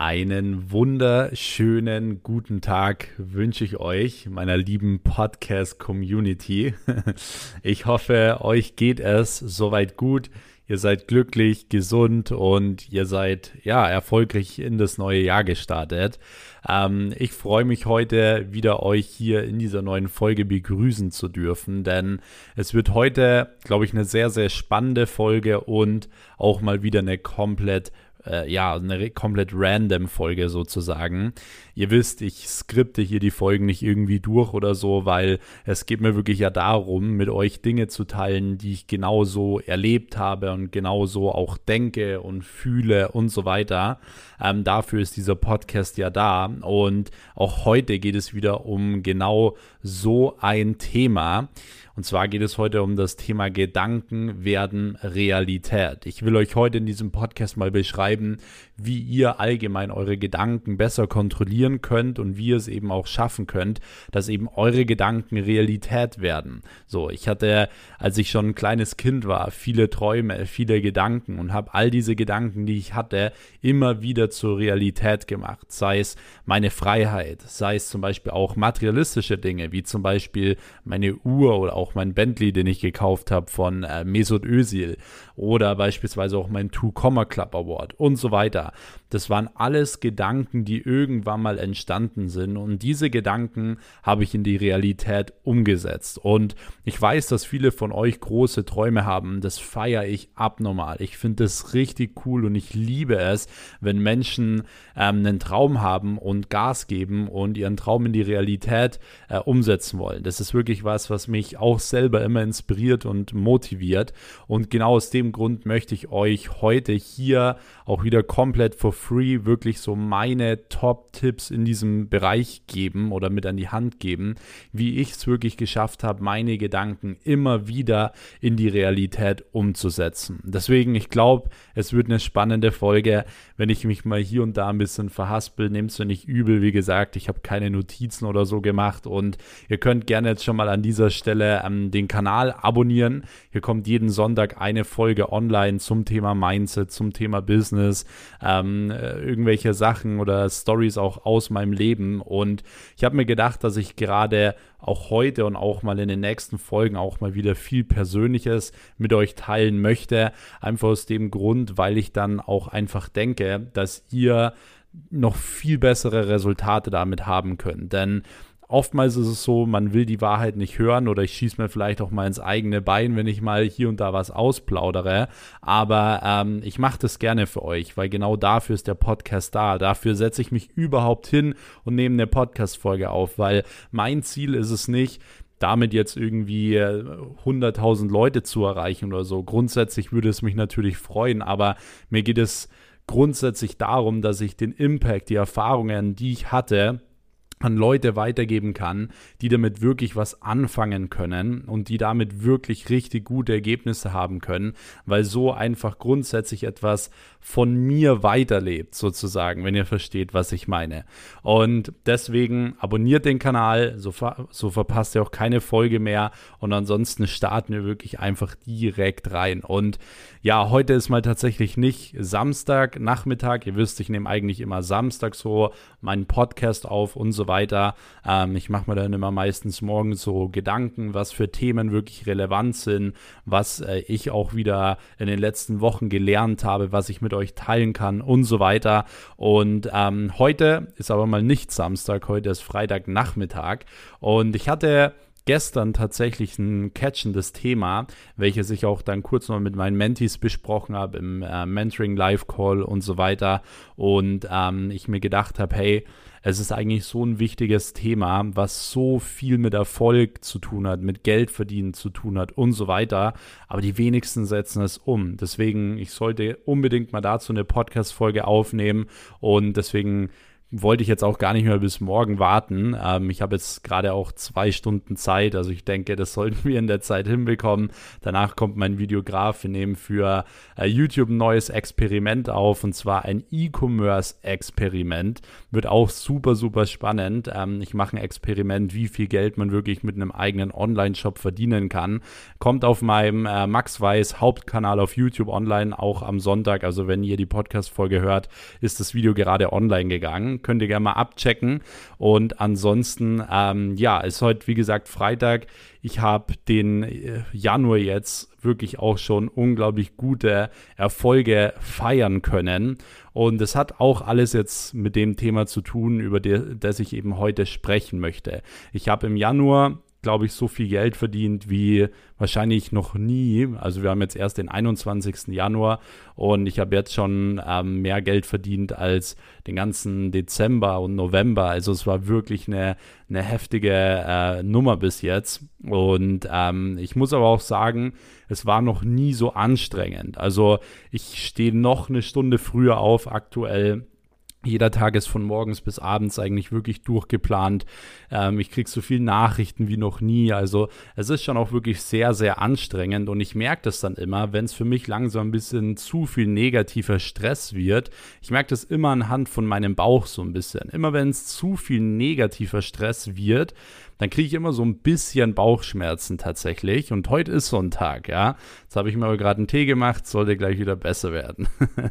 Einen wunderschönen guten Tag wünsche ich euch, meiner lieben Podcast-Community. Ich hoffe, euch geht es soweit gut. Ihr seid glücklich, gesund und ihr seid ja erfolgreich in das neue Jahr gestartet. Ähm, ich freue mich heute wieder euch hier in dieser neuen Folge begrüßen zu dürfen, denn es wird heute, glaube ich, eine sehr, sehr spannende Folge und auch mal wieder eine komplett äh, ja, eine komplett random Folge sozusagen. Ihr wisst, ich skripte hier die Folgen nicht irgendwie durch oder so, weil es geht mir wirklich ja darum, mit euch Dinge zu teilen, die ich genauso erlebt habe und genauso auch denke und fühle und so weiter. Ähm, dafür ist dieser Podcast ja da. Und auch heute geht es wieder um genau so ein Thema. Und zwar geht es heute um das Thema Gedanken werden Realität. Ich will euch heute in diesem Podcast mal beschreiben, wie ihr allgemein eure Gedanken besser kontrollieren könnt und wie ihr es eben auch schaffen könnt, dass eben eure Gedanken Realität werden. So, ich hatte, als ich schon ein kleines Kind war, viele Träume, viele Gedanken und habe all diese Gedanken, die ich hatte, immer wieder zur Realität gemacht. Sei es meine Freiheit, sei es zum Beispiel auch materialistische Dinge, wie zum Beispiel meine Uhr oder auch mein Bentley, den ich gekauft habe von äh, Mesut Özil oder beispielsweise auch mein Two Comma Club Award und so weiter. Das waren alles Gedanken, die irgendwann mal entstanden sind und diese Gedanken habe ich in die Realität umgesetzt. Und ich weiß, dass viele von euch große Träume haben. Das feiere ich abnormal. Ich finde das richtig cool und ich liebe es, wenn Menschen ähm, einen Traum haben und Gas geben und ihren Traum in die Realität äh, umsetzen wollen. Das ist wirklich was, was mich auch selber immer inspiriert und motiviert. Und genau aus dem Grund möchte ich euch heute hier auch wieder komplett for free wirklich so meine Top-Tipps in diesem Bereich geben oder mit an die Hand geben, wie ich es wirklich geschafft habe, meine Gedanken immer wieder in die Realität umzusetzen. Deswegen, ich glaube, es wird eine spannende Folge, wenn ich mich mal hier und da ein bisschen verhaspel. Nehmt es nicht übel, wie gesagt, ich habe keine Notizen oder so gemacht und ihr könnt gerne jetzt schon mal an dieser Stelle ähm, den Kanal abonnieren. Hier kommt jeden Sonntag eine Folge online zum Thema Mindset, zum Thema Business, ähm, äh, irgendwelche Sachen oder Stories auch aus meinem Leben. Und ich habe mir gedacht, dass ich gerade auch heute und auch mal in den nächsten Folgen auch mal wieder viel Persönliches mit euch teilen möchte. Einfach aus dem Grund, weil ich dann auch einfach denke, dass ihr noch viel bessere Resultate damit haben könnt. Denn oftmals ist es so, man will die Wahrheit nicht hören oder ich schieße mir vielleicht auch mal ins eigene Bein, wenn ich mal hier und da was ausplaudere. Aber ähm, ich mache das gerne für euch, weil genau dafür ist der Podcast da. Dafür setze ich mich überhaupt hin und nehme eine Podcast-Folge auf, weil mein Ziel ist es nicht, damit jetzt irgendwie 100.000 äh, Leute zu erreichen oder so. Grundsätzlich würde es mich natürlich freuen, aber mir geht es grundsätzlich darum, dass ich den Impact, die Erfahrungen, die ich hatte, an Leute weitergeben kann, die damit wirklich was anfangen können und die damit wirklich richtig gute Ergebnisse haben können, weil so einfach grundsätzlich etwas von mir weiterlebt, sozusagen, wenn ihr versteht, was ich meine. Und deswegen abonniert den Kanal, so, ver so verpasst ihr auch keine Folge mehr und ansonsten starten wir wirklich einfach direkt rein. Und ja, heute ist mal tatsächlich nicht Samstag, Nachmittag. Ihr wisst, ich nehme eigentlich immer Samstag so meinen Podcast auf und so weiter. Ähm, ich mache mir dann immer meistens morgens so Gedanken, was für Themen wirklich relevant sind, was äh, ich auch wieder in den letzten Wochen gelernt habe, was ich mit euch teilen kann und so weiter. Und ähm, heute ist aber mal nicht Samstag, heute ist Freitagnachmittag und ich hatte gestern tatsächlich ein catchendes Thema, welches ich auch dann kurz noch mit meinen Mentees besprochen habe im äh, Mentoring Live Call und so weiter. Und ähm, ich mir gedacht habe, hey, es ist eigentlich so ein wichtiges Thema, was so viel mit Erfolg zu tun hat, mit Geld verdienen zu tun hat und so weiter. Aber die wenigsten setzen es um. Deswegen, ich sollte unbedingt mal dazu eine Podcast-Folge aufnehmen und deswegen wollte ich jetzt auch gar nicht mehr bis morgen warten. Ähm, ich habe jetzt gerade auch zwei Stunden Zeit, also ich denke, das sollten wir in der Zeit hinbekommen. Danach kommt mein Videograf. Wir nehmen für äh, YouTube ein neues Experiment auf und zwar ein E-Commerce-Experiment. Wird auch super, super spannend. Ähm, ich mache ein Experiment, wie viel Geld man wirklich mit einem eigenen Online-Shop verdienen kann. Kommt auf meinem äh, Max Weiß Hauptkanal auf YouTube online, auch am Sonntag. Also wenn ihr die Podcast-Folge hört, ist das Video gerade online gegangen könnt ihr gerne mal abchecken. Und ansonsten, ähm, ja, ist heute, wie gesagt, Freitag. Ich habe den äh, Januar jetzt wirklich auch schon unglaublich gute Erfolge feiern können. Und es hat auch alles jetzt mit dem Thema zu tun, über das ich eben heute sprechen möchte. Ich habe im Januar glaube ich, so viel Geld verdient wie wahrscheinlich noch nie. Also wir haben jetzt erst den 21. Januar und ich habe jetzt schon ähm, mehr Geld verdient als den ganzen Dezember und November. Also es war wirklich eine, eine heftige äh, Nummer bis jetzt. Und ähm, ich muss aber auch sagen, es war noch nie so anstrengend. Also ich stehe noch eine Stunde früher auf aktuell jeder Tag ist von morgens bis abends eigentlich wirklich durchgeplant. Ähm, ich kriege so viele Nachrichten wie noch nie. Also es ist schon auch wirklich sehr, sehr anstrengend und ich merke das dann immer, wenn es für mich langsam ein bisschen zu viel negativer Stress wird. Ich merke das immer anhand von meinem Bauch so ein bisschen. Immer wenn es zu viel negativer Stress wird, dann kriege ich immer so ein bisschen Bauchschmerzen tatsächlich. Und heute ist so ein Tag, ja. Jetzt habe ich mir aber gerade einen Tee gemacht, sollte gleich wieder besser werden.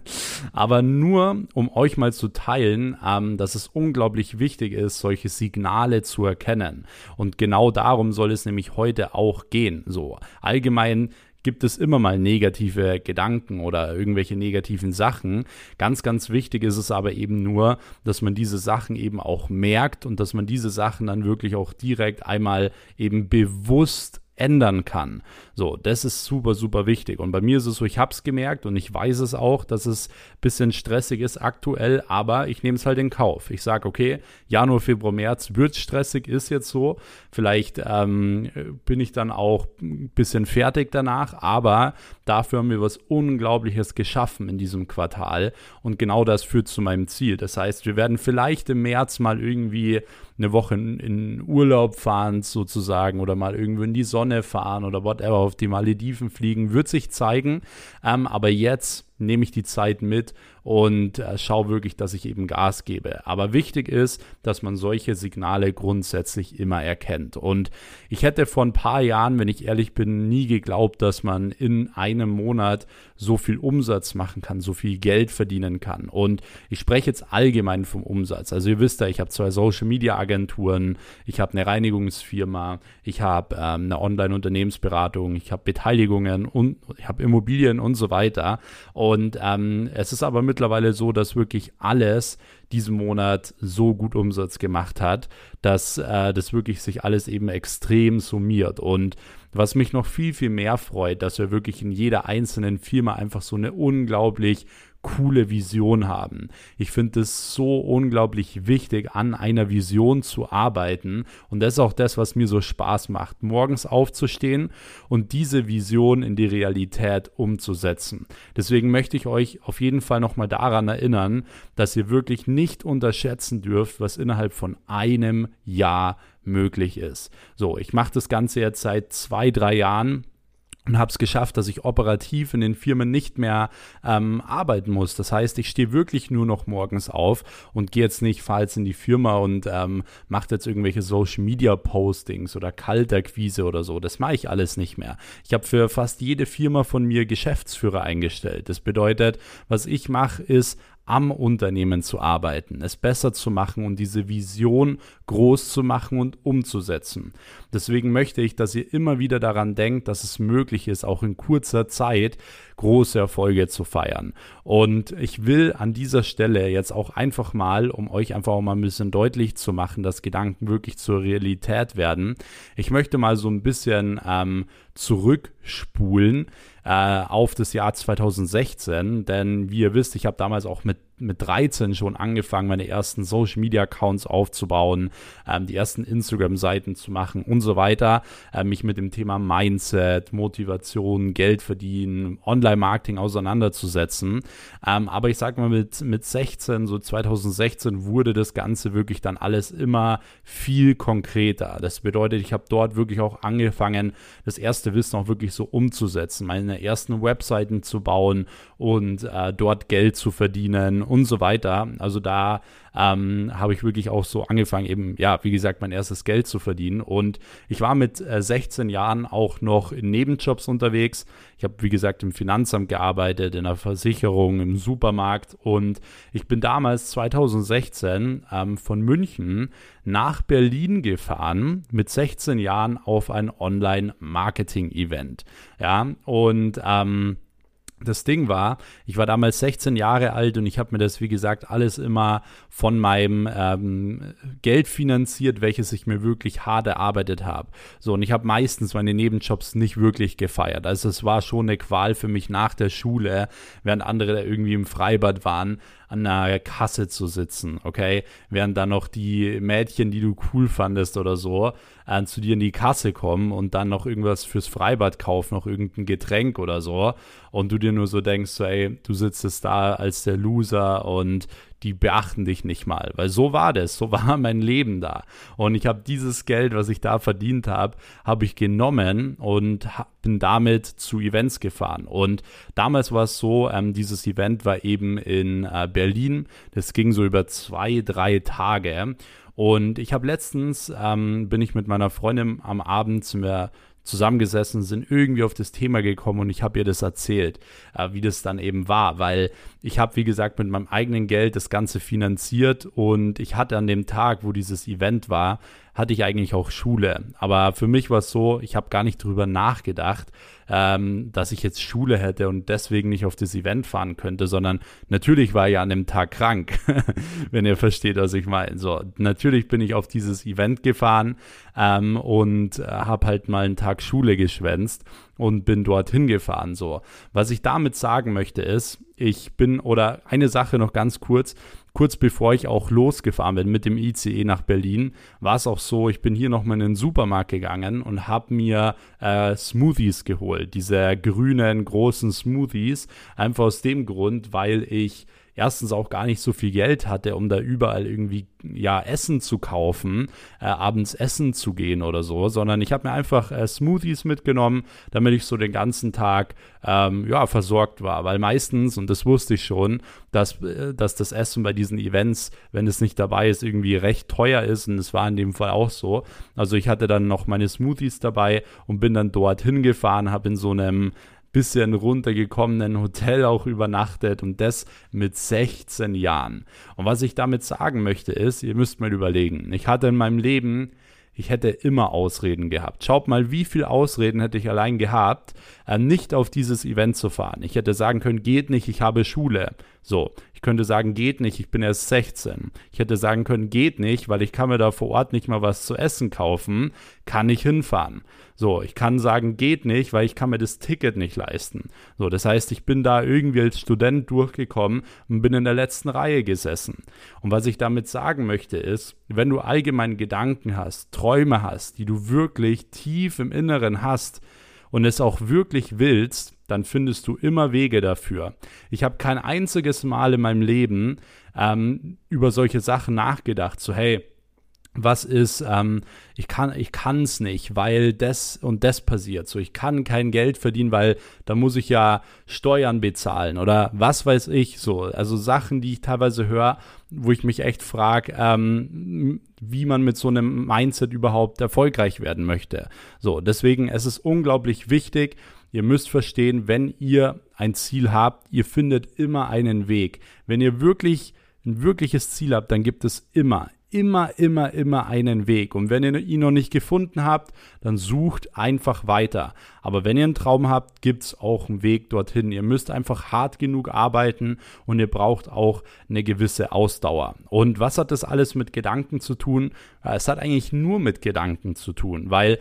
aber nur, um euch mal zu teilen, ähm, dass es unglaublich wichtig ist, solche Signale zu erkennen. Und genau darum soll es nämlich heute auch gehen. So, allgemein gibt es immer mal negative Gedanken oder irgendwelche negativen Sachen. Ganz, ganz wichtig ist es aber eben nur, dass man diese Sachen eben auch merkt und dass man diese Sachen dann wirklich auch direkt einmal eben bewusst ändern kann. So, das ist super, super wichtig. Und bei mir ist es so, ich habe es gemerkt und ich weiß es auch, dass es ein bisschen stressig ist aktuell, aber ich nehme es halt in Kauf. Ich sage, okay, Januar, Februar, März wird stressig, ist jetzt so. Vielleicht ähm, bin ich dann auch ein bisschen fertig danach, aber dafür haben wir was Unglaubliches geschaffen in diesem Quartal und genau das führt zu meinem Ziel. Das heißt, wir werden vielleicht im März mal irgendwie eine Woche in, in Urlaub fahren sozusagen oder mal irgendwo in die Sonne fahren oder whatever, auf die Malediven fliegen, wird sich zeigen. Ähm, aber jetzt nehme ich die Zeit mit und äh, schaue wirklich, dass ich eben Gas gebe. Aber wichtig ist, dass man solche Signale grundsätzlich immer erkennt. Und ich hätte vor ein paar Jahren, wenn ich ehrlich bin, nie geglaubt, dass man in einem Monat so viel Umsatz machen kann, so viel Geld verdienen kann. Und ich spreche jetzt allgemein vom Umsatz. Also ihr wisst ja, ich habe zwei Social Media Agenturen, ich habe eine Reinigungsfirma, ich habe ähm, eine Online-Unternehmensberatung, ich habe Beteiligungen und ich habe Immobilien und so weiter. Und ähm, es ist aber mittlerweile so, dass wirklich alles diesen Monat so gut Umsatz gemacht hat, dass äh, das wirklich sich alles eben extrem summiert. Und was mich noch viel, viel mehr freut, dass wir wirklich in jeder einzelnen Firma einfach so eine unglaublich coole Vision haben. Ich finde es so unglaublich wichtig, an einer Vision zu arbeiten. Und das ist auch das, was mir so Spaß macht, morgens aufzustehen und diese Vision in die Realität umzusetzen. Deswegen möchte ich euch auf jeden Fall nochmal daran erinnern, dass ihr wirklich nicht unterschätzen dürft, was innerhalb von einem Jahr möglich ist. So, ich mache das Ganze jetzt seit zwei, drei Jahren und habe es geschafft, dass ich operativ in den Firmen nicht mehr ähm, arbeiten muss. Das heißt, ich stehe wirklich nur noch morgens auf und gehe jetzt nicht falls in die Firma und ähm, mache jetzt irgendwelche Social Media Postings oder Kalterquise oder so. Das mache ich alles nicht mehr. Ich habe für fast jede Firma von mir Geschäftsführer eingestellt. Das bedeutet, was ich mache, ist am Unternehmen zu arbeiten, es besser zu machen und diese Vision groß zu machen und umzusetzen. Deswegen möchte ich, dass ihr immer wieder daran denkt, dass es möglich ist, auch in kurzer Zeit große Erfolge zu feiern. Und ich will an dieser Stelle jetzt auch einfach mal, um euch einfach auch mal ein bisschen deutlich zu machen, dass Gedanken wirklich zur Realität werden, ich möchte mal so ein bisschen ähm, zurückspulen äh, auf das Jahr 2016, denn wie ihr wisst, ich habe damals auch mit mit 13 schon angefangen, meine ersten Social Media Accounts aufzubauen, ähm, die ersten Instagram-Seiten zu machen und so weiter. Äh, mich mit dem Thema Mindset, Motivation, Geld verdienen, Online-Marketing auseinanderzusetzen. Ähm, aber ich sag mal, mit, mit 16, so 2016 wurde das Ganze wirklich dann alles immer viel konkreter. Das bedeutet, ich habe dort wirklich auch angefangen, das erste Wissen auch wirklich so umzusetzen, meine ersten Webseiten zu bauen und äh, dort Geld zu verdienen und so weiter. Also da ähm, habe ich wirklich auch so angefangen, eben, ja, wie gesagt, mein erstes Geld zu verdienen. Und ich war mit äh, 16 Jahren auch noch in Nebenjobs unterwegs. Ich habe, wie gesagt, im Finanzamt gearbeitet, in der Versicherung, im Supermarkt. Und ich bin damals 2016 ähm, von München nach Berlin gefahren mit 16 Jahren auf ein Online-Marketing-Event. Ja, und ähm, das Ding war, ich war damals 16 Jahre alt und ich habe mir das, wie gesagt, alles immer von meinem ähm, Geld finanziert, welches ich mir wirklich hart erarbeitet habe. So, und ich habe meistens meine Nebenjobs nicht wirklich gefeiert. Also es war schon eine Qual für mich nach der Schule, während andere irgendwie im Freibad waren, an einer Kasse zu sitzen, okay? Während dann noch die Mädchen, die du cool fandest oder so, äh, zu dir in die Kasse kommen und dann noch irgendwas fürs Freibad kaufen, noch irgendein Getränk oder so. Und du dir nur so denkst, so, ey, du sitzt es da als der Loser und die beachten dich nicht mal. Weil so war das, so war mein Leben da. Und ich habe dieses Geld, was ich da verdient habe, habe ich genommen und bin damit zu Events gefahren. Und damals war es so, ähm, dieses Event war eben in äh, Berlin. Das ging so über zwei, drei Tage. Und ich habe letztens, ähm, bin ich mit meiner Freundin am Abend zu mir zusammengesessen, sind irgendwie auf das Thema gekommen und ich habe ihr das erzählt, äh, wie das dann eben war, weil ich habe, wie gesagt, mit meinem eigenen Geld das Ganze finanziert und ich hatte an dem Tag, wo dieses Event war, hatte ich eigentlich auch Schule. Aber für mich war es so, ich habe gar nicht drüber nachgedacht, ähm, dass ich jetzt Schule hätte und deswegen nicht auf das Event fahren könnte, sondern natürlich war ich an dem Tag krank, wenn ihr versteht, was ich meine. So, natürlich bin ich auf dieses Event gefahren ähm, und äh, habe halt mal einen Tag Schule geschwänzt und bin dorthin gefahren. So, was ich damit sagen möchte ist, ich bin oder eine Sache noch ganz kurz kurz bevor ich auch losgefahren bin mit dem ICE nach Berlin, war es auch so, ich bin hier nochmal in den Supermarkt gegangen und habe mir äh, Smoothies geholt. Diese grünen, großen Smoothies. Einfach aus dem Grund, weil ich erstens auch gar nicht so viel Geld hatte, um da überall irgendwie ja Essen zu kaufen, äh, abends essen zu gehen oder so, sondern ich habe mir einfach äh, Smoothies mitgenommen, damit ich so den ganzen Tag ähm, ja versorgt war, weil meistens und das wusste ich schon, dass, äh, dass das Essen bei diesen Events, wenn es nicht dabei ist, irgendwie recht teuer ist und es war in dem Fall auch so. Also ich hatte dann noch meine Smoothies dabei und bin dann dorthin gefahren, habe in so einem bisschen runtergekommenen Hotel auch übernachtet und das mit 16 Jahren. Und was ich damit sagen möchte ist, ihr müsst mal überlegen, ich hatte in meinem Leben ich hätte immer Ausreden gehabt. Schaut mal, wie viele Ausreden hätte ich allein gehabt, äh, nicht auf dieses Event zu fahren. Ich hätte sagen können, geht nicht, ich habe Schule. So, ich könnte sagen, geht nicht, ich bin erst 16. Ich hätte sagen können, geht nicht, weil ich kann mir da vor Ort nicht mal was zu essen kaufen, kann ich hinfahren. So, ich kann sagen, geht nicht, weil ich kann mir das Ticket nicht leisten. So, das heißt, ich bin da irgendwie als Student durchgekommen und bin in der letzten Reihe gesessen. Und was ich damit sagen möchte ist, wenn du allgemein Gedanken hast, Träume hast, die du wirklich tief im Inneren hast und es auch wirklich willst, dann findest du immer Wege dafür. Ich habe kein einziges Mal in meinem Leben ähm, über solche Sachen nachgedacht, so hey, was ist, ähm, ich kann ich es nicht, weil das und das passiert. So, ich kann kein Geld verdienen, weil da muss ich ja Steuern bezahlen oder was weiß ich so. Also Sachen, die ich teilweise höre, wo ich mich echt frage, ähm, wie man mit so einem Mindset überhaupt erfolgreich werden möchte. So, deswegen es ist unglaublich wichtig. Ihr müsst verstehen, wenn ihr ein Ziel habt, ihr findet immer einen Weg. Wenn ihr wirklich ein wirkliches Ziel habt, dann gibt es immer, immer, immer, immer einen Weg. Und wenn ihr ihn noch nicht gefunden habt, dann sucht einfach weiter. Aber wenn ihr einen Traum habt, gibt es auch einen Weg dorthin. Ihr müsst einfach hart genug arbeiten und ihr braucht auch eine gewisse Ausdauer. Und was hat das alles mit Gedanken zu tun? Es hat eigentlich nur mit Gedanken zu tun, weil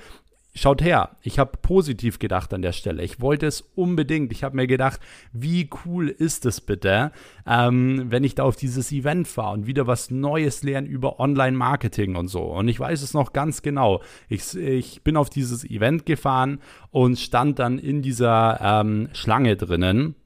schaut her, ich habe positiv gedacht an der Stelle. Ich wollte es unbedingt. Ich habe mir gedacht, wie cool ist es bitte, ähm, wenn ich da auf dieses Event fahre und wieder was Neues lerne über Online-Marketing und so. Und ich weiß es noch ganz genau. Ich, ich bin auf dieses Event gefahren und stand dann in dieser ähm, Schlange drinnen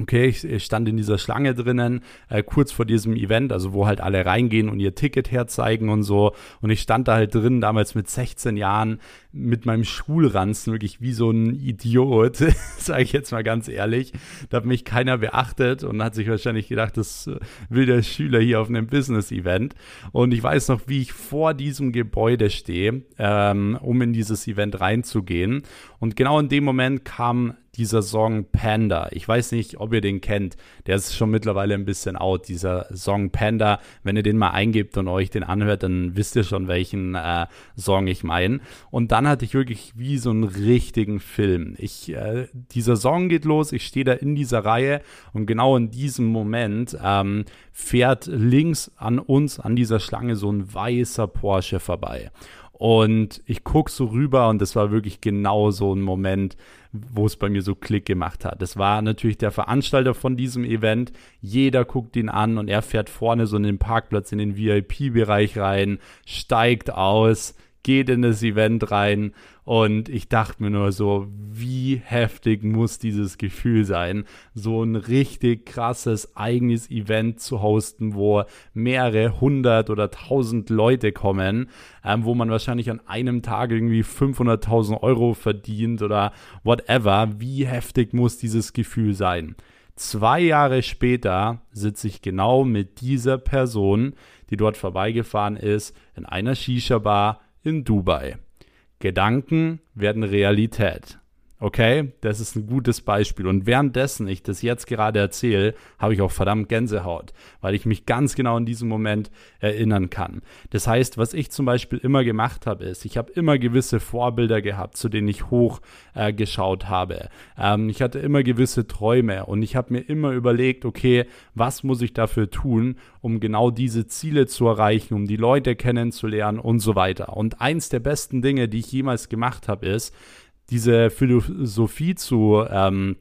Okay, ich stand in dieser Schlange drinnen, äh, kurz vor diesem Event, also wo halt alle reingehen und ihr Ticket herzeigen und so. Und ich stand da halt drin, damals mit 16 Jahren, mit meinem Schulranzen, wirklich wie so ein Idiot, sage ich jetzt mal ganz ehrlich. Da hat mich keiner beachtet und hat sich wahrscheinlich gedacht, das will der Schüler hier auf einem Business-Event. Und ich weiß noch, wie ich vor diesem Gebäude stehe, ähm, um in dieses Event reinzugehen. Und genau in dem Moment kam dieser Song Panda. Ich weiß nicht, ob ihr den kennt. Der ist schon mittlerweile ein bisschen out, dieser Song Panda. Wenn ihr den mal eingebt und euch den anhört, dann wisst ihr schon, welchen äh, Song ich meine. Und dann hatte ich wirklich wie so einen richtigen Film. Ich, äh, dieser Song geht los, ich stehe da in dieser Reihe und genau in diesem Moment ähm, fährt links an uns, an dieser Schlange, so ein weißer Porsche vorbei. Und ich gucke so rüber und das war wirklich genau so ein Moment, wo es bei mir so Klick gemacht hat. Das war natürlich der Veranstalter von diesem Event. Jeder guckt ihn an und er fährt vorne so in den Parkplatz in den VIP-Bereich rein, steigt aus, geht in das Event rein und ich dachte mir nur so, wie heftig muss dieses Gefühl sein, so ein richtig krasses eigenes Event zu hosten, wo mehrere hundert oder tausend Leute kommen, ähm, wo man wahrscheinlich an einem Tag irgendwie 500.000 Euro verdient oder whatever. Wie heftig muss dieses Gefühl sein? Zwei Jahre später sitze ich genau mit dieser Person, die dort vorbeigefahren ist, in einer Shisha-Bar in Dubai. Gedanken werden Realität. Okay, das ist ein gutes Beispiel. Und währenddessen ich das jetzt gerade erzähle, habe ich auch verdammt Gänsehaut, weil ich mich ganz genau in diesem Moment erinnern kann. Das heißt, was ich zum Beispiel immer gemacht habe, ist, ich habe immer gewisse Vorbilder gehabt, zu denen ich hochgeschaut äh, habe. Ähm, ich hatte immer gewisse Träume und ich habe mir immer überlegt, okay, was muss ich dafür tun, um genau diese Ziele zu erreichen, um die Leute kennenzulernen und so weiter. Und eins der besten Dinge, die ich jemals gemacht habe, ist, diese Philosophie zu ähm,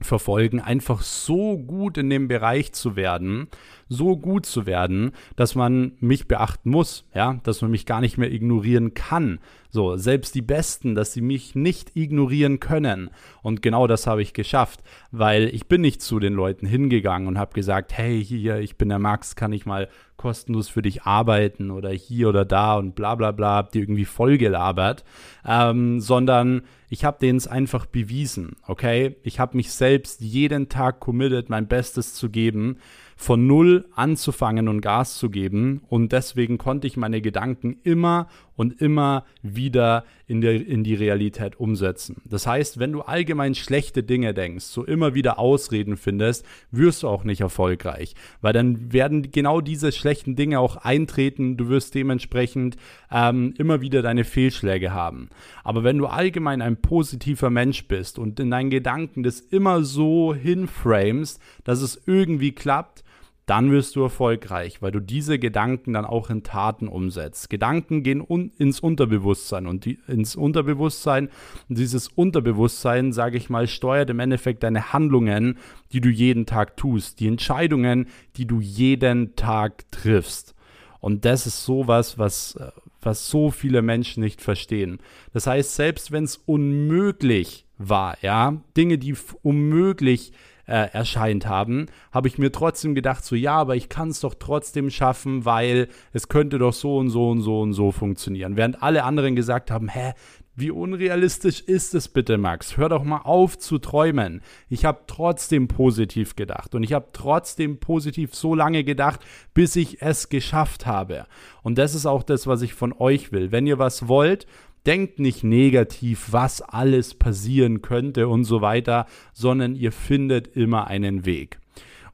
verfolgen, einfach so gut in dem Bereich zu werden, so gut zu werden, dass man mich beachten muss, ja, dass man mich gar nicht mehr ignorieren kann. So, selbst die Besten, dass sie mich nicht ignorieren können. Und genau das habe ich geschafft, weil ich bin nicht zu den Leuten hingegangen und habe gesagt, hey, hier, ich bin der Max, kann ich mal kostenlos für dich arbeiten oder hier oder da und bla bla bla, habt ihr irgendwie vollgelabert, ähm, sondern ich habe denen es einfach bewiesen, okay? Ich habe mich selbst jeden Tag committed, mein Bestes zu geben von null anzufangen und Gas zu geben. Und deswegen konnte ich meine Gedanken immer und immer wieder in, der, in die Realität umsetzen. Das heißt, wenn du allgemein schlechte Dinge denkst, so immer wieder Ausreden findest, wirst du auch nicht erfolgreich. Weil dann werden genau diese schlechten Dinge auch eintreten. Du wirst dementsprechend ähm, immer wieder deine Fehlschläge haben. Aber wenn du allgemein ein positiver Mensch bist und in deinen Gedanken das immer so hinframest, dass es irgendwie klappt, dann wirst du erfolgreich, weil du diese Gedanken dann auch in Taten umsetzt. Gedanken gehen un ins Unterbewusstsein und die, ins Unterbewusstsein. Dieses Unterbewusstsein, sage ich mal, steuert im Endeffekt deine Handlungen, die du jeden Tag tust, die Entscheidungen, die du jeden Tag triffst. Und das ist sowas, was, was so viele Menschen nicht verstehen. Das heißt, selbst wenn es unmöglich war, ja, Dinge, die unmöglich äh, erscheint haben, habe ich mir trotzdem gedacht, so ja, aber ich kann es doch trotzdem schaffen, weil es könnte doch so und so und so und so funktionieren. Während alle anderen gesagt haben, hä, wie unrealistisch ist es bitte, Max? Hör doch mal auf zu träumen. Ich habe trotzdem positiv gedacht und ich habe trotzdem positiv so lange gedacht, bis ich es geschafft habe. Und das ist auch das, was ich von euch will. Wenn ihr was wollt, Denkt nicht negativ, was alles passieren könnte und so weiter, sondern ihr findet immer einen Weg.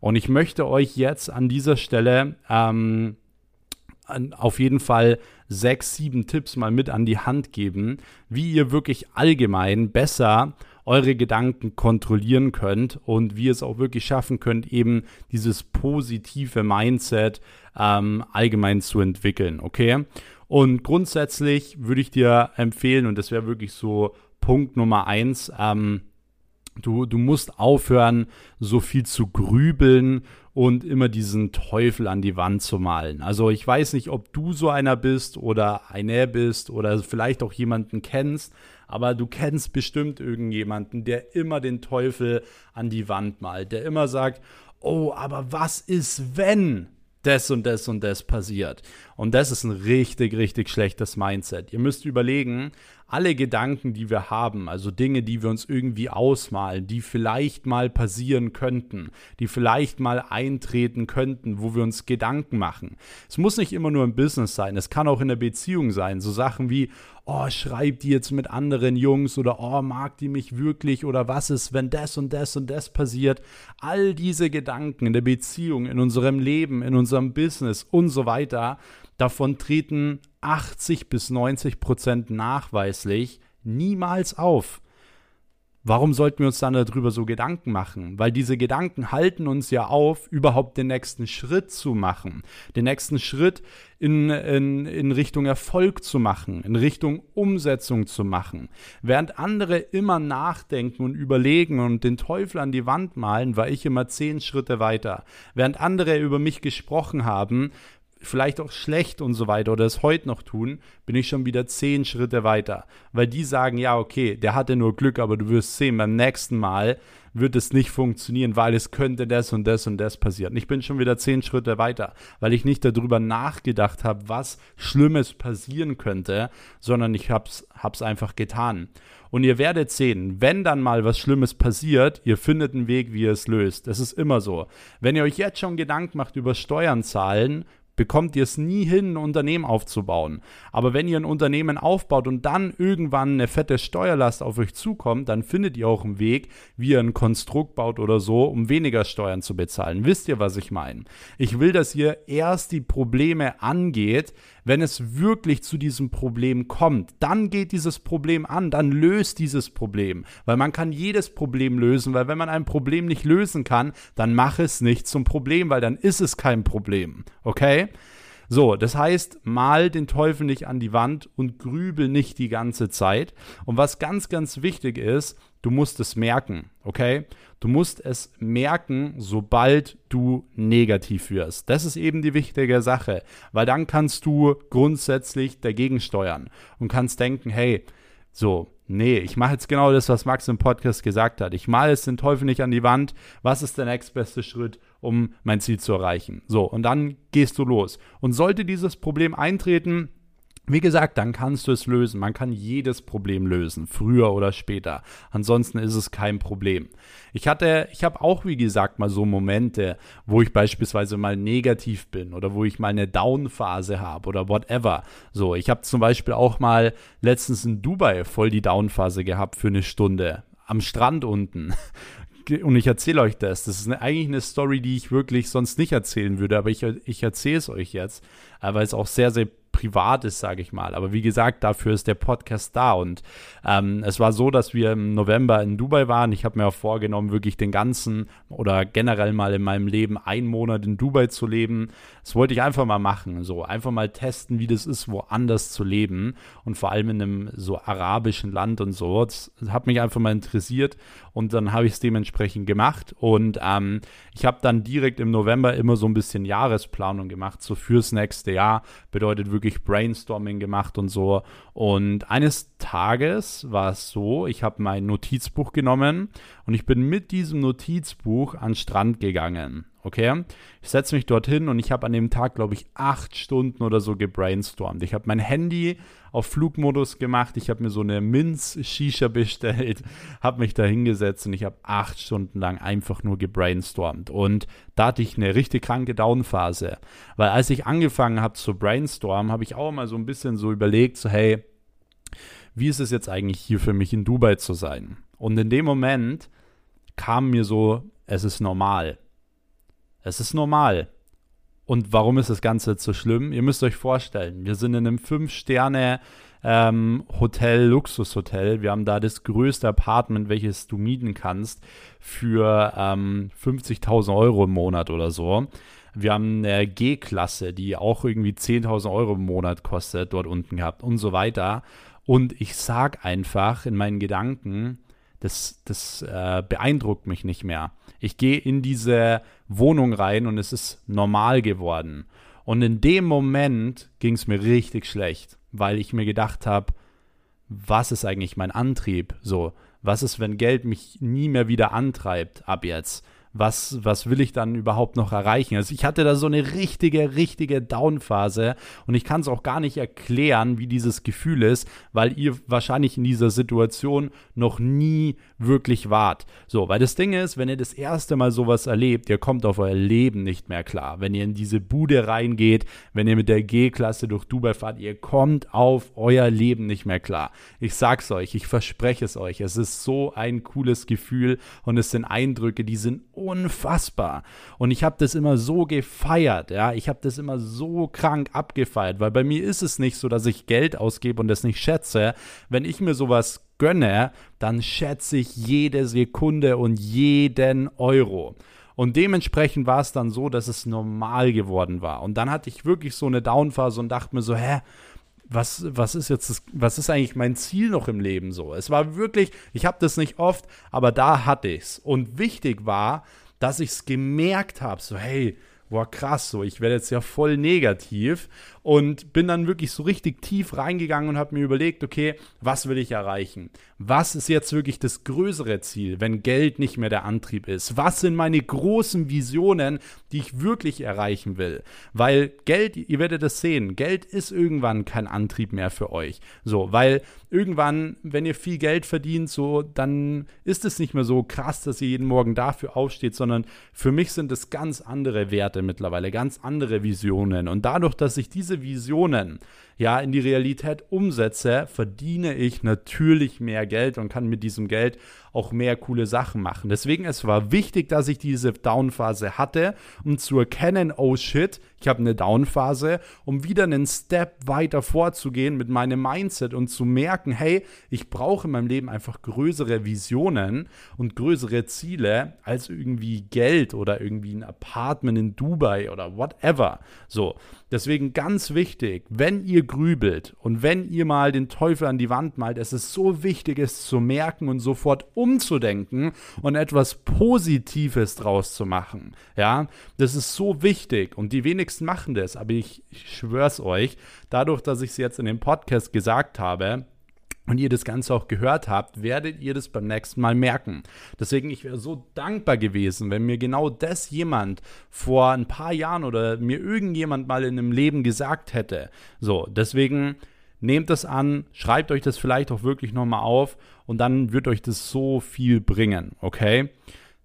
Und ich möchte euch jetzt an dieser Stelle ähm, auf jeden Fall sechs, sieben Tipps mal mit an die Hand geben, wie ihr wirklich allgemein besser eure Gedanken kontrollieren könnt und wie ihr es auch wirklich schaffen könnt, eben dieses positive Mindset ähm, allgemein zu entwickeln, okay? Und grundsätzlich würde ich dir empfehlen, und das wäre wirklich so Punkt Nummer eins, ähm, Du, du musst aufhören, so viel zu grübeln und immer diesen Teufel an die Wand zu malen. Also ich weiß nicht, ob du so einer bist oder einer bist oder vielleicht auch jemanden kennst, aber du kennst bestimmt irgendjemanden, der immer den Teufel an die Wand malt, der immer sagt, oh, aber was ist, wenn? Das und das und das passiert. Und das ist ein richtig, richtig schlechtes Mindset. Ihr müsst überlegen, alle Gedanken, die wir haben, also Dinge, die wir uns irgendwie ausmalen, die vielleicht mal passieren könnten, die vielleicht mal eintreten könnten, wo wir uns Gedanken machen. Es muss nicht immer nur im Business sein, es kann auch in der Beziehung sein. So Sachen wie, oh, schreibt die jetzt mit anderen Jungs oder oh, mag die mich wirklich oder was ist, wenn das und das und das passiert. All diese Gedanken in der Beziehung, in unserem Leben, in unserem Business und so weiter, davon treten 80 bis 90 Prozent nachweislich niemals auf. Warum sollten wir uns dann darüber so Gedanken machen? Weil diese Gedanken halten uns ja auf, überhaupt den nächsten Schritt zu machen. Den nächsten Schritt in, in, in Richtung Erfolg zu machen, in Richtung Umsetzung zu machen. Während andere immer nachdenken und überlegen und den Teufel an die Wand malen, war ich immer zehn Schritte weiter. Während andere über mich gesprochen haben, vielleicht auch schlecht und so weiter oder es heute noch tun, bin ich schon wieder zehn Schritte weiter. Weil die sagen, ja, okay, der hatte nur Glück, aber du wirst sehen, beim nächsten Mal wird es nicht funktionieren, weil es könnte das und das und das passieren. Ich bin schon wieder zehn Schritte weiter, weil ich nicht darüber nachgedacht habe, was Schlimmes passieren könnte, sondern ich hab's, hab's einfach getan. Und ihr werdet sehen, wenn dann mal was Schlimmes passiert, ihr findet einen Weg, wie ihr es löst. Das ist immer so. Wenn ihr euch jetzt schon Gedanken macht über Steuern zahlen, bekommt ihr es nie hin, ein Unternehmen aufzubauen. Aber wenn ihr ein Unternehmen aufbaut und dann irgendwann eine fette Steuerlast auf euch zukommt, dann findet ihr auch einen Weg, wie ihr ein Konstrukt baut oder so, um weniger Steuern zu bezahlen. Wisst ihr, was ich meine? Ich will, dass ihr erst die Probleme angeht, wenn es wirklich zu diesem Problem kommt, dann geht dieses Problem an, dann löst dieses Problem, weil man kann jedes Problem lösen, weil wenn man ein Problem nicht lösen kann, dann mach es nicht zum Problem, weil dann ist es kein Problem, okay? So, das heißt, mal den Teufel nicht an die Wand und grübel nicht die ganze Zeit. Und was ganz, ganz wichtig ist, du musst es merken, okay? Du musst es merken, sobald du negativ wirst. Das ist eben die wichtige Sache, weil dann kannst du grundsätzlich dagegen steuern und kannst denken, hey, so, nee, ich mache jetzt genau das, was Max im Podcast gesagt hat. Ich male es den Teufel nicht an die Wand. Was ist der nächstbeste Schritt, um mein Ziel zu erreichen? So, und dann gehst du los. Und sollte dieses Problem eintreten, wie gesagt, dann kannst du es lösen. Man kann jedes Problem lösen, früher oder später. Ansonsten ist es kein Problem. Ich hatte, ich habe auch, wie gesagt, mal so Momente, wo ich beispielsweise mal negativ bin oder wo ich mal eine Down-Phase habe oder whatever. So, ich habe zum Beispiel auch mal letztens in Dubai voll die Down-Phase gehabt für eine Stunde am Strand unten und ich erzähle euch das. Das ist eine, eigentlich eine Story, die ich wirklich sonst nicht erzählen würde, aber ich, ich erzähle es euch jetzt, äh, weil es auch sehr, sehr privat ist, sage ich mal. Aber wie gesagt, dafür ist der Podcast da. Und ähm, es war so, dass wir im November in Dubai waren. Ich habe mir auch vorgenommen, wirklich den ganzen oder generell mal in meinem Leben einen Monat in Dubai zu leben. Das wollte ich einfach mal machen. So einfach mal testen, wie das ist, woanders zu leben. Und vor allem in einem so arabischen Land und so. Das hat mich einfach mal interessiert. Und dann habe ich es dementsprechend gemacht. Und ähm, ich habe dann direkt im November immer so ein bisschen Jahresplanung gemacht, so fürs nächste Jahr. Bedeutet wirklich wirklich Brainstorming gemacht und so. Und eines Tages war es so, ich habe mein Notizbuch genommen und ich bin mit diesem Notizbuch an den Strand gegangen. Okay, ich setze mich dorthin und ich habe an dem Tag, glaube ich, acht Stunden oder so gebrainstormt. Ich habe mein Handy auf Flugmodus gemacht, ich habe mir so eine Minz-Shisha bestellt, habe mich da hingesetzt und ich habe acht Stunden lang einfach nur gebrainstormt. Und da hatte ich eine richtig kranke Downphase. Weil als ich angefangen habe zu brainstormen, habe ich auch mal so ein bisschen so überlegt, so hey, wie ist es jetzt eigentlich hier für mich in Dubai zu sein? Und in dem Moment kam mir so, es ist normal es ist normal. Und warum ist das Ganze so schlimm? Ihr müsst euch vorstellen, wir sind in einem 5-Sterne- ähm, Hotel, Luxushotel. Wir haben da das größte Apartment, welches du mieten kannst, für ähm, 50.000 Euro im Monat oder so. Wir haben eine G-Klasse, die auch irgendwie 10.000 Euro im Monat kostet, dort unten gehabt und so weiter. Und ich sag einfach in meinen Gedanken, das, das äh, beeindruckt mich nicht mehr. Ich gehe in diese Wohnung rein und es ist normal geworden. Und in dem Moment ging es mir richtig schlecht, weil ich mir gedacht habe, was ist eigentlich mein Antrieb? So, was ist, wenn Geld mich nie mehr wieder antreibt ab jetzt? Was, was will ich dann überhaupt noch erreichen? Also ich hatte da so eine richtige, richtige Downphase und ich kann es auch gar nicht erklären, wie dieses Gefühl ist, weil ihr wahrscheinlich in dieser Situation noch nie wirklich wart. So, weil das Ding ist, wenn ihr das erste Mal sowas erlebt, ihr kommt auf euer Leben nicht mehr klar. Wenn ihr in diese Bude reingeht, wenn ihr mit der G-Klasse durch Dubai fahrt, ihr kommt auf euer Leben nicht mehr klar. Ich sag's euch, ich verspreche es euch. Es ist so ein cooles Gefühl und es sind Eindrücke, die sind unfassbar. Und ich habe das immer so gefeiert, ja. Ich habe das immer so krank abgefeiert, weil bei mir ist es nicht so, dass ich Geld ausgebe und das nicht schätze. Wenn ich mir sowas gönne, dann schätze ich jede Sekunde und jeden Euro. Und dementsprechend war es dann so, dass es normal geworden war. Und dann hatte ich wirklich so eine Downphase und dachte mir so, hä, was, was ist jetzt das, was ist eigentlich mein Ziel noch im Leben so? Es war wirklich, ich habe das nicht oft, aber da hatte ich es. Und wichtig war, dass ich es gemerkt habe, so hey, boah krass, so ich werde jetzt ja voll negativ und bin dann wirklich so richtig tief reingegangen und habe mir überlegt, okay, was will ich erreichen? Was ist jetzt wirklich das größere Ziel, wenn Geld nicht mehr der Antrieb ist? Was sind meine großen Visionen, die ich wirklich erreichen will? Weil Geld, ihr werdet es sehen, Geld ist irgendwann kein Antrieb mehr für euch. So, weil irgendwann, wenn ihr viel Geld verdient, so, dann ist es nicht mehr so krass, dass ihr jeden Morgen dafür aufsteht, sondern für mich sind es ganz andere Werte mittlerweile, ganz andere Visionen. Und dadurch, dass ich diese Visionen ja in die Realität umsetze, verdiene ich natürlich mehr Geld und kann mit diesem Geld auch mehr coole Sachen machen. Deswegen es war wichtig, dass ich diese Downphase hatte, um zu erkennen, oh shit, ich habe eine Downphase, um wieder einen Step weiter vorzugehen mit meinem Mindset und zu merken, hey, ich brauche in meinem Leben einfach größere Visionen und größere Ziele als irgendwie Geld oder irgendwie ein Apartment in Dubai oder whatever. So, deswegen ganz wichtig, wenn ihr grübelt und wenn ihr mal den Teufel an die Wand malt, es ist so wichtig, es zu merken und sofort umzudenken und etwas Positives draus zu machen. Ja, das ist so wichtig und die wenigsten machen das, aber ich, ich schwör's euch, dadurch, dass ich es jetzt in dem Podcast gesagt habe, und ihr das Ganze auch gehört habt, werdet ihr das beim nächsten Mal merken. Deswegen, ich wäre so dankbar gewesen, wenn mir genau das jemand vor ein paar Jahren oder mir irgendjemand mal in einem Leben gesagt hätte. So, deswegen nehmt das an, schreibt euch das vielleicht auch wirklich nochmal auf und dann wird euch das so viel bringen, okay?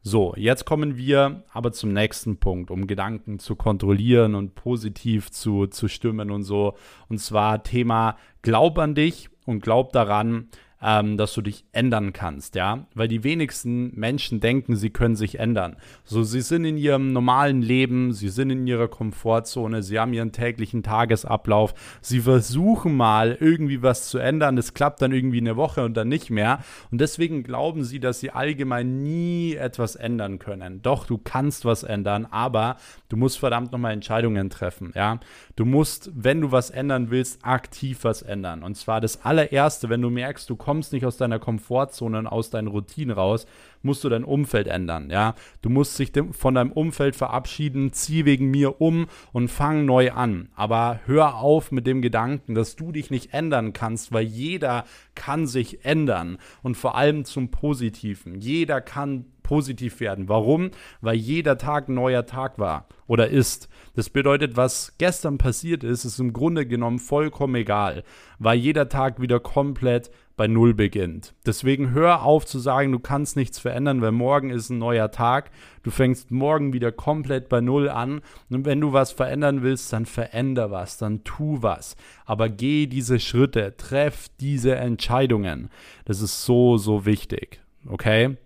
So, jetzt kommen wir aber zum nächsten Punkt, um Gedanken zu kontrollieren und positiv zu, zu stimmen und so. Und zwar Thema Glaub an dich und glaub daran, ähm, dass du dich ändern kannst, ja, weil die wenigsten Menschen denken, sie können sich ändern. So, sie sind in ihrem normalen Leben, sie sind in ihrer Komfortzone, sie haben ihren täglichen Tagesablauf, sie versuchen mal irgendwie was zu ändern, es klappt dann irgendwie eine Woche und dann nicht mehr und deswegen glauben sie, dass sie allgemein nie etwas ändern können. Doch, du kannst was ändern, aber du musst verdammt nochmal Entscheidungen treffen, ja. Du musst, wenn du was ändern willst, aktiv was ändern. Und zwar das allererste, wenn du merkst, du kommst kommst nicht aus deiner Komfortzone und aus deinen Routinen raus, musst du dein Umfeld ändern, ja. Du musst dich von deinem Umfeld verabschieden, zieh wegen mir um und fang neu an. Aber hör auf mit dem Gedanken, dass du dich nicht ändern kannst, weil jeder kann sich ändern und vor allem zum Positiven. Jeder kann positiv werden. Warum? Weil jeder Tag ein neuer Tag war oder ist. Das bedeutet, was gestern passiert ist, ist im Grunde genommen vollkommen egal, weil jeder Tag wieder komplett bei Null beginnt. Deswegen hör auf zu sagen, du kannst nichts verändern, weil morgen ist ein neuer Tag. Du fängst morgen wieder komplett bei Null an. Und wenn du was verändern willst, dann veränder was, dann tu was. Aber geh diese Schritte, treff diese Entscheidungen. Das ist so, so wichtig. Okay?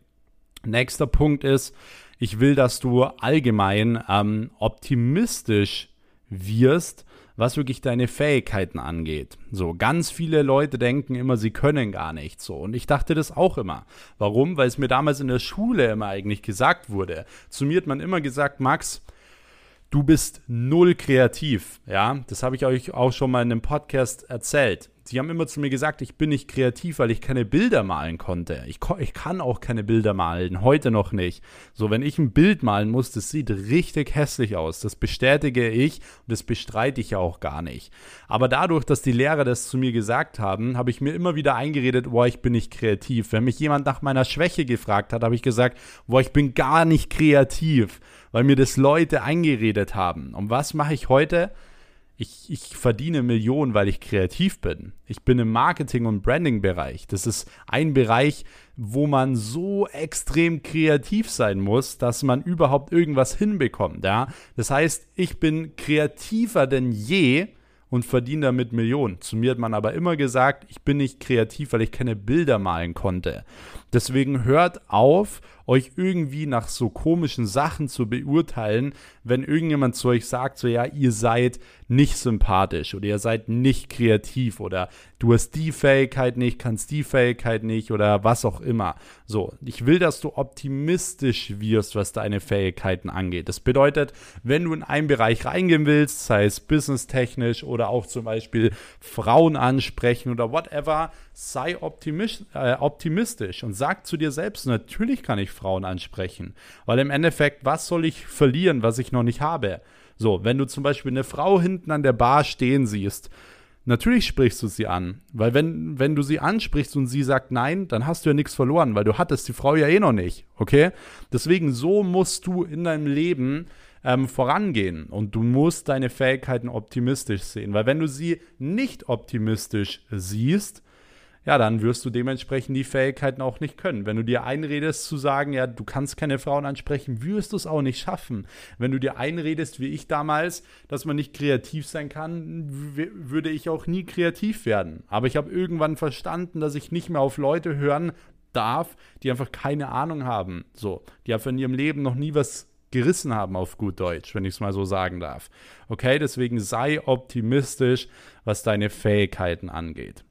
Nächster Punkt ist, ich will, dass du allgemein ähm, optimistisch wirst, was wirklich deine Fähigkeiten angeht. So, ganz viele Leute denken immer, sie können gar nicht so. Und ich dachte das auch immer. Warum? Weil es mir damals in der Schule immer eigentlich gesagt wurde. Zu mir hat man immer gesagt, Max, du bist null kreativ. Ja, das habe ich euch auch schon mal in einem Podcast erzählt. Sie haben immer zu mir gesagt, ich bin nicht kreativ, weil ich keine Bilder malen konnte. Ich, ich, kann auch keine Bilder malen, heute noch nicht. So, wenn ich ein Bild malen muss, das sieht richtig hässlich aus. Das bestätige ich und das bestreite ich ja auch gar nicht. Aber dadurch, dass die Lehrer das zu mir gesagt haben, habe ich mir immer wieder eingeredet, boah, ich bin nicht kreativ. Wenn mich jemand nach meiner Schwäche gefragt hat, habe ich gesagt, boah, ich bin gar nicht kreativ, weil mir das Leute eingeredet haben. Und was mache ich heute? Ich, ich verdiene Millionen, weil ich kreativ bin. Ich bin im Marketing- und Branding-Bereich. Das ist ein Bereich, wo man so extrem kreativ sein muss, dass man überhaupt irgendwas hinbekommt. Ja? Das heißt, ich bin kreativer denn je und verdiene damit Millionen. Zu mir hat man aber immer gesagt, ich bin nicht kreativ, weil ich keine Bilder malen konnte. Deswegen hört auf, euch irgendwie nach so komischen Sachen zu beurteilen, wenn irgendjemand zu euch sagt, so ja, ihr seid nicht sympathisch oder ihr seid nicht kreativ oder du hast die Fähigkeit nicht, kannst die Fähigkeit nicht oder was auch immer. So, ich will, dass du optimistisch wirst, was deine Fähigkeiten angeht. Das bedeutet, wenn du in einen Bereich reingehen willst, sei es businesstechnisch oder auch zum Beispiel Frauen ansprechen oder whatever, sei optimistisch, äh, optimistisch und sag zu dir selbst, natürlich kann ich Frauen ansprechen. Weil im Endeffekt, was soll ich verlieren, was ich noch nicht habe? So, wenn du zum Beispiel eine Frau hinten an der Bar stehen siehst, natürlich sprichst du sie an. Weil wenn, wenn du sie ansprichst und sie sagt nein, dann hast du ja nichts verloren, weil du hattest die Frau ja eh noch nicht. Okay? Deswegen, so musst du in deinem Leben ähm, vorangehen und du musst deine Fähigkeiten optimistisch sehen. Weil wenn du sie nicht optimistisch siehst, ja, dann wirst du dementsprechend die Fähigkeiten auch nicht können. Wenn du dir einredest zu sagen, ja, du kannst keine Frauen ansprechen, wirst du es auch nicht schaffen. Wenn du dir einredest, wie ich damals, dass man nicht kreativ sein kann, würde ich auch nie kreativ werden. Aber ich habe irgendwann verstanden, dass ich nicht mehr auf Leute hören darf, die einfach keine Ahnung haben. So, die einfach in ihrem Leben noch nie was gerissen haben auf gut Deutsch, wenn ich es mal so sagen darf. Okay, deswegen sei optimistisch, was deine Fähigkeiten angeht.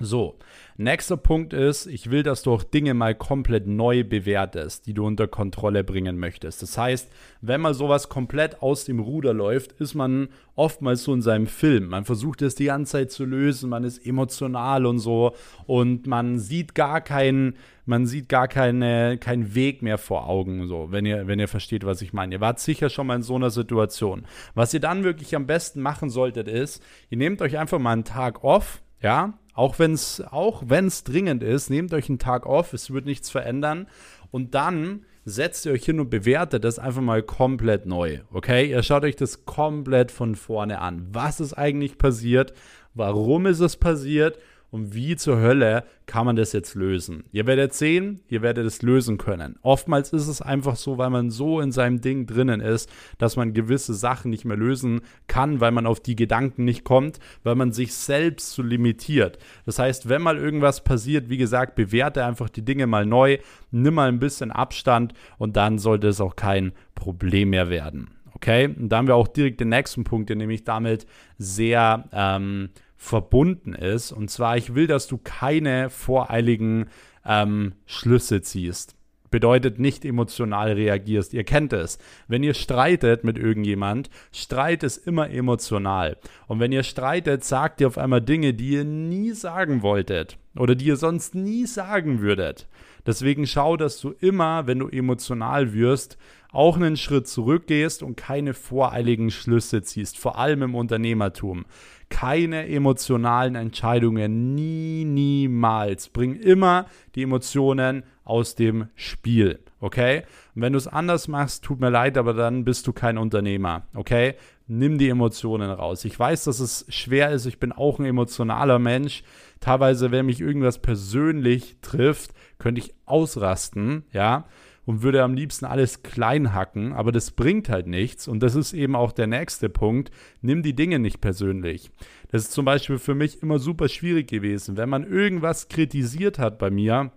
So, nächster Punkt ist, ich will, dass du auch Dinge mal komplett neu bewertest, die du unter Kontrolle bringen möchtest. Das heißt, wenn mal sowas komplett aus dem Ruder läuft, ist man oftmals so in seinem Film. Man versucht es die ganze Zeit zu lösen, man ist emotional und so und man sieht gar keinen, man sieht gar keine, keinen Weg mehr vor Augen, so, wenn ihr, wenn ihr versteht, was ich meine. Ihr wart sicher schon mal in so einer Situation. Was ihr dann wirklich am besten machen solltet, ist, ihr nehmt euch einfach mal einen Tag off, ja, auch wenn es auch wenn's dringend ist, nehmt euch einen Tag off, es wird nichts verändern und dann setzt ihr euch hin und bewertet das einfach mal komplett neu. Okay? Ihr schaut euch das komplett von vorne an. Was ist eigentlich passiert? Warum ist es passiert? Und wie zur Hölle kann man das jetzt lösen? Ihr werdet sehen, ihr werdet es lösen können. Oftmals ist es einfach so, weil man so in seinem Ding drinnen ist, dass man gewisse Sachen nicht mehr lösen kann, weil man auf die Gedanken nicht kommt, weil man sich selbst so limitiert. Das heißt, wenn mal irgendwas passiert, wie gesagt, bewerte einfach die Dinge mal neu, nimm mal ein bisschen Abstand und dann sollte es auch kein Problem mehr werden. Okay, und da haben wir auch direkt den nächsten Punkt, der nämlich damit sehr ähm, verbunden ist. Und zwar, ich will, dass du keine voreiligen ähm, Schlüsse ziehst. Bedeutet nicht emotional reagierst. Ihr kennt es. Wenn ihr streitet mit irgendjemand, Streit ist immer emotional. Und wenn ihr streitet, sagt ihr auf einmal Dinge, die ihr nie sagen wolltet oder die ihr sonst nie sagen würdet. Deswegen schau, dass du immer, wenn du emotional wirst, auch einen Schritt zurückgehst und keine voreiligen Schlüsse ziehst, vor allem im Unternehmertum. Keine emotionalen Entscheidungen, nie, niemals. Bring immer die Emotionen aus dem Spiel, okay? Und wenn du es anders machst, tut mir leid, aber dann bist du kein Unternehmer, okay? Nimm die Emotionen raus. Ich weiß, dass es schwer ist, ich bin auch ein emotionaler Mensch. Teilweise, wenn mich irgendwas persönlich trifft, könnte ich ausrasten, ja? Und würde am liebsten alles klein hacken, aber das bringt halt nichts. Und das ist eben auch der nächste Punkt. Nimm die Dinge nicht persönlich. Das ist zum Beispiel für mich immer super schwierig gewesen. Wenn man irgendwas kritisiert hat bei mir,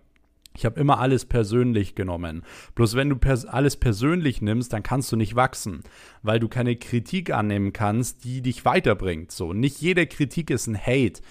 ich habe immer alles persönlich genommen. Bloß wenn du pers alles persönlich nimmst, dann kannst du nicht wachsen, weil du keine Kritik annehmen kannst, die dich weiterbringt. So, nicht jede Kritik ist ein Hate,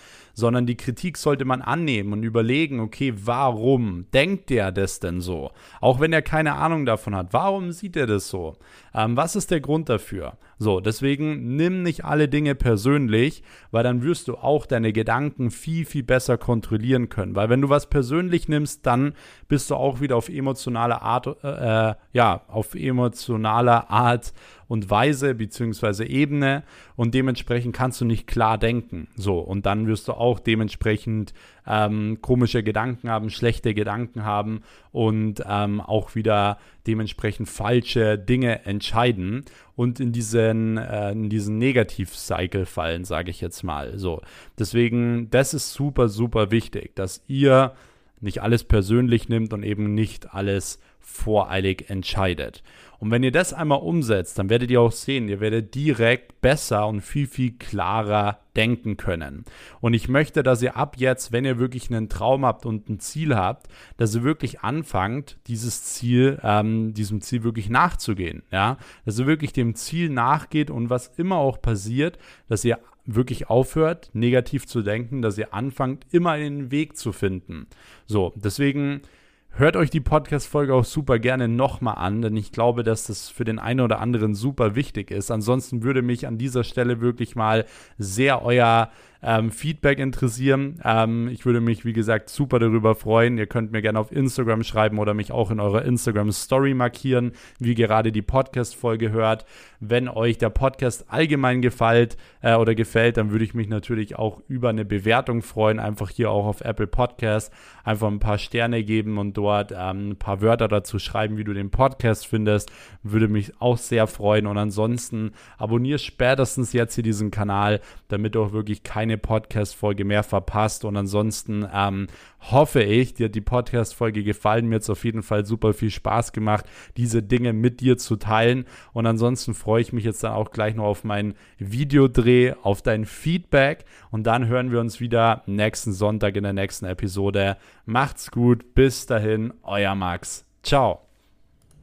sondern die Kritik sollte man annehmen und überlegen, okay, warum denkt der das denn so? Auch wenn er keine Ahnung davon hat, warum sieht er das so? Ähm, was ist der Grund dafür? So, deswegen nimm nicht alle Dinge persönlich, weil dann wirst du auch deine Gedanken viel, viel besser kontrollieren können. Weil wenn du was persönlich nimmst, dann bist du auch wieder auf emotionale Art, äh, ja, auf emotionaler Art und Weise bzw. Ebene und dementsprechend kannst du nicht klar denken. So, und dann wirst du auch dementsprechend ähm, komische Gedanken haben, schlechte Gedanken haben und ähm, auch wieder dementsprechend falsche Dinge entscheiden und in diesen, äh, diesen Negativ-Cycle fallen, sage ich jetzt mal. So, deswegen, das ist super, super wichtig, dass ihr nicht alles persönlich nimmt und eben nicht alles voreilig entscheidet. Und wenn ihr das einmal umsetzt, dann werdet ihr auch sehen, ihr werdet direkt besser und viel, viel klarer denken können. Und ich möchte, dass ihr ab jetzt, wenn ihr wirklich einen Traum habt und ein Ziel habt, dass ihr wirklich anfangt, dieses Ziel, ähm, diesem Ziel wirklich nachzugehen. Ja, dass ihr wirklich dem Ziel nachgeht und was immer auch passiert, dass ihr wirklich aufhört, negativ zu denken, dass ihr anfangt, immer einen Weg zu finden. So, deswegen Hört euch die Podcast-Folge auch super gerne nochmal an, denn ich glaube, dass das für den einen oder anderen super wichtig ist. Ansonsten würde mich an dieser Stelle wirklich mal sehr euer ähm, Feedback interessieren. Ähm, ich würde mich, wie gesagt, super darüber freuen. Ihr könnt mir gerne auf Instagram schreiben oder mich auch in eurer Instagram-Story markieren, wie gerade die Podcast-Folge hört. Wenn euch der Podcast allgemein gefällt äh, oder gefällt, dann würde ich mich natürlich auch über eine Bewertung freuen. Einfach hier auch auf Apple Podcast einfach ein paar Sterne geben und dort ähm, ein paar Wörter dazu schreiben, wie du den Podcast findest. Würde mich auch sehr freuen. Und ansonsten abonniere spätestens jetzt hier diesen Kanal, damit du auch wirklich keine keine Podcast-Folge mehr verpasst. Und ansonsten ähm, hoffe ich, dir hat die Podcast-Folge gefallen. Mir hat es auf jeden Fall super viel Spaß gemacht, diese Dinge mit dir zu teilen. Und ansonsten freue ich mich jetzt dann auch gleich noch auf meinen Videodreh, auf dein Feedback. Und dann hören wir uns wieder nächsten Sonntag in der nächsten Episode. Macht's gut. Bis dahin, euer Max. Ciao.